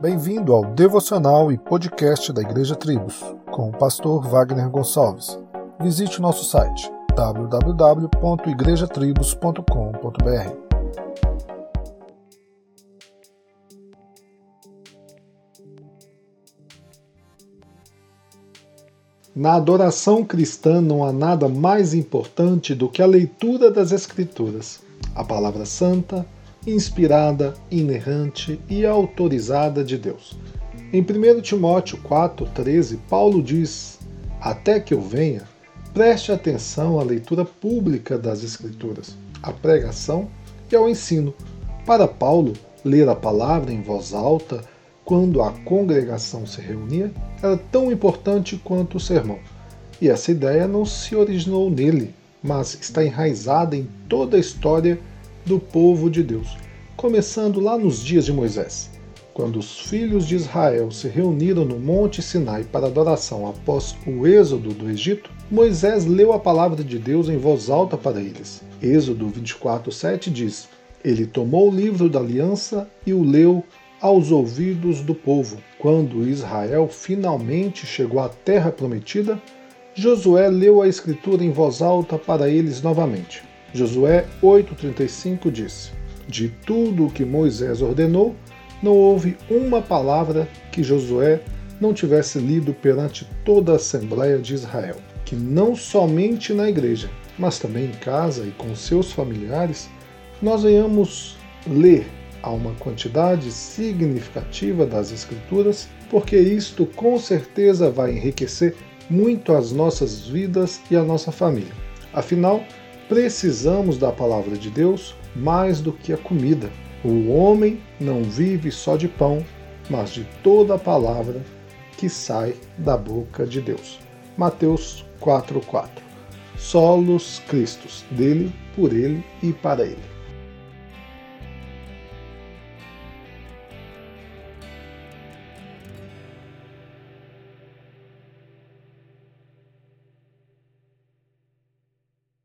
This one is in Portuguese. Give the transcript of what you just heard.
Bem-vindo ao devocional e podcast da Igreja Tribos, com o pastor Wagner Gonçalves. Visite o nosso site www.igrejatribos.com.br. Na adoração cristã não há nada mais importante do que a leitura das Escrituras, a palavra santa, inspirada, inerrante e autorizada de Deus. Em 1 Timóteo 4,13, Paulo diz: Até que eu venha, preste atenção à leitura pública das Escrituras, à pregação e ao ensino. Para Paulo, ler a palavra em voz alta quando a congregação se reunia era tão importante quanto o sermão. E essa ideia não se originou nele, mas está enraizada em toda a história do povo de Deus, começando lá nos dias de Moisés, quando os filhos de Israel se reuniram no Monte Sinai para adoração após o êxodo do Egito, Moisés leu a palavra de Deus em voz alta para eles. Êxodo 24:7 diz: Ele tomou o livro da aliança e o leu aos ouvidos do povo. Quando Israel finalmente chegou à terra prometida, Josué leu a escritura em voz alta para eles novamente. Josué 8,35 diz: De tudo o que Moisés ordenou, não houve uma palavra que Josué não tivesse lido perante toda a Assembleia de Israel. Que não somente na igreja, mas também em casa e com seus familiares, nós venhamos ler a uma quantidade significativa das Escrituras, porque isto com certeza vai enriquecer muito as nossas vidas e a nossa família. Afinal, precisamos da palavra de Deus mais do que a comida. O homem não vive só de pão, mas de toda a palavra que sai da boca de Deus. Mateus 4:4. Solos Cristos, dele, por ele e para ele.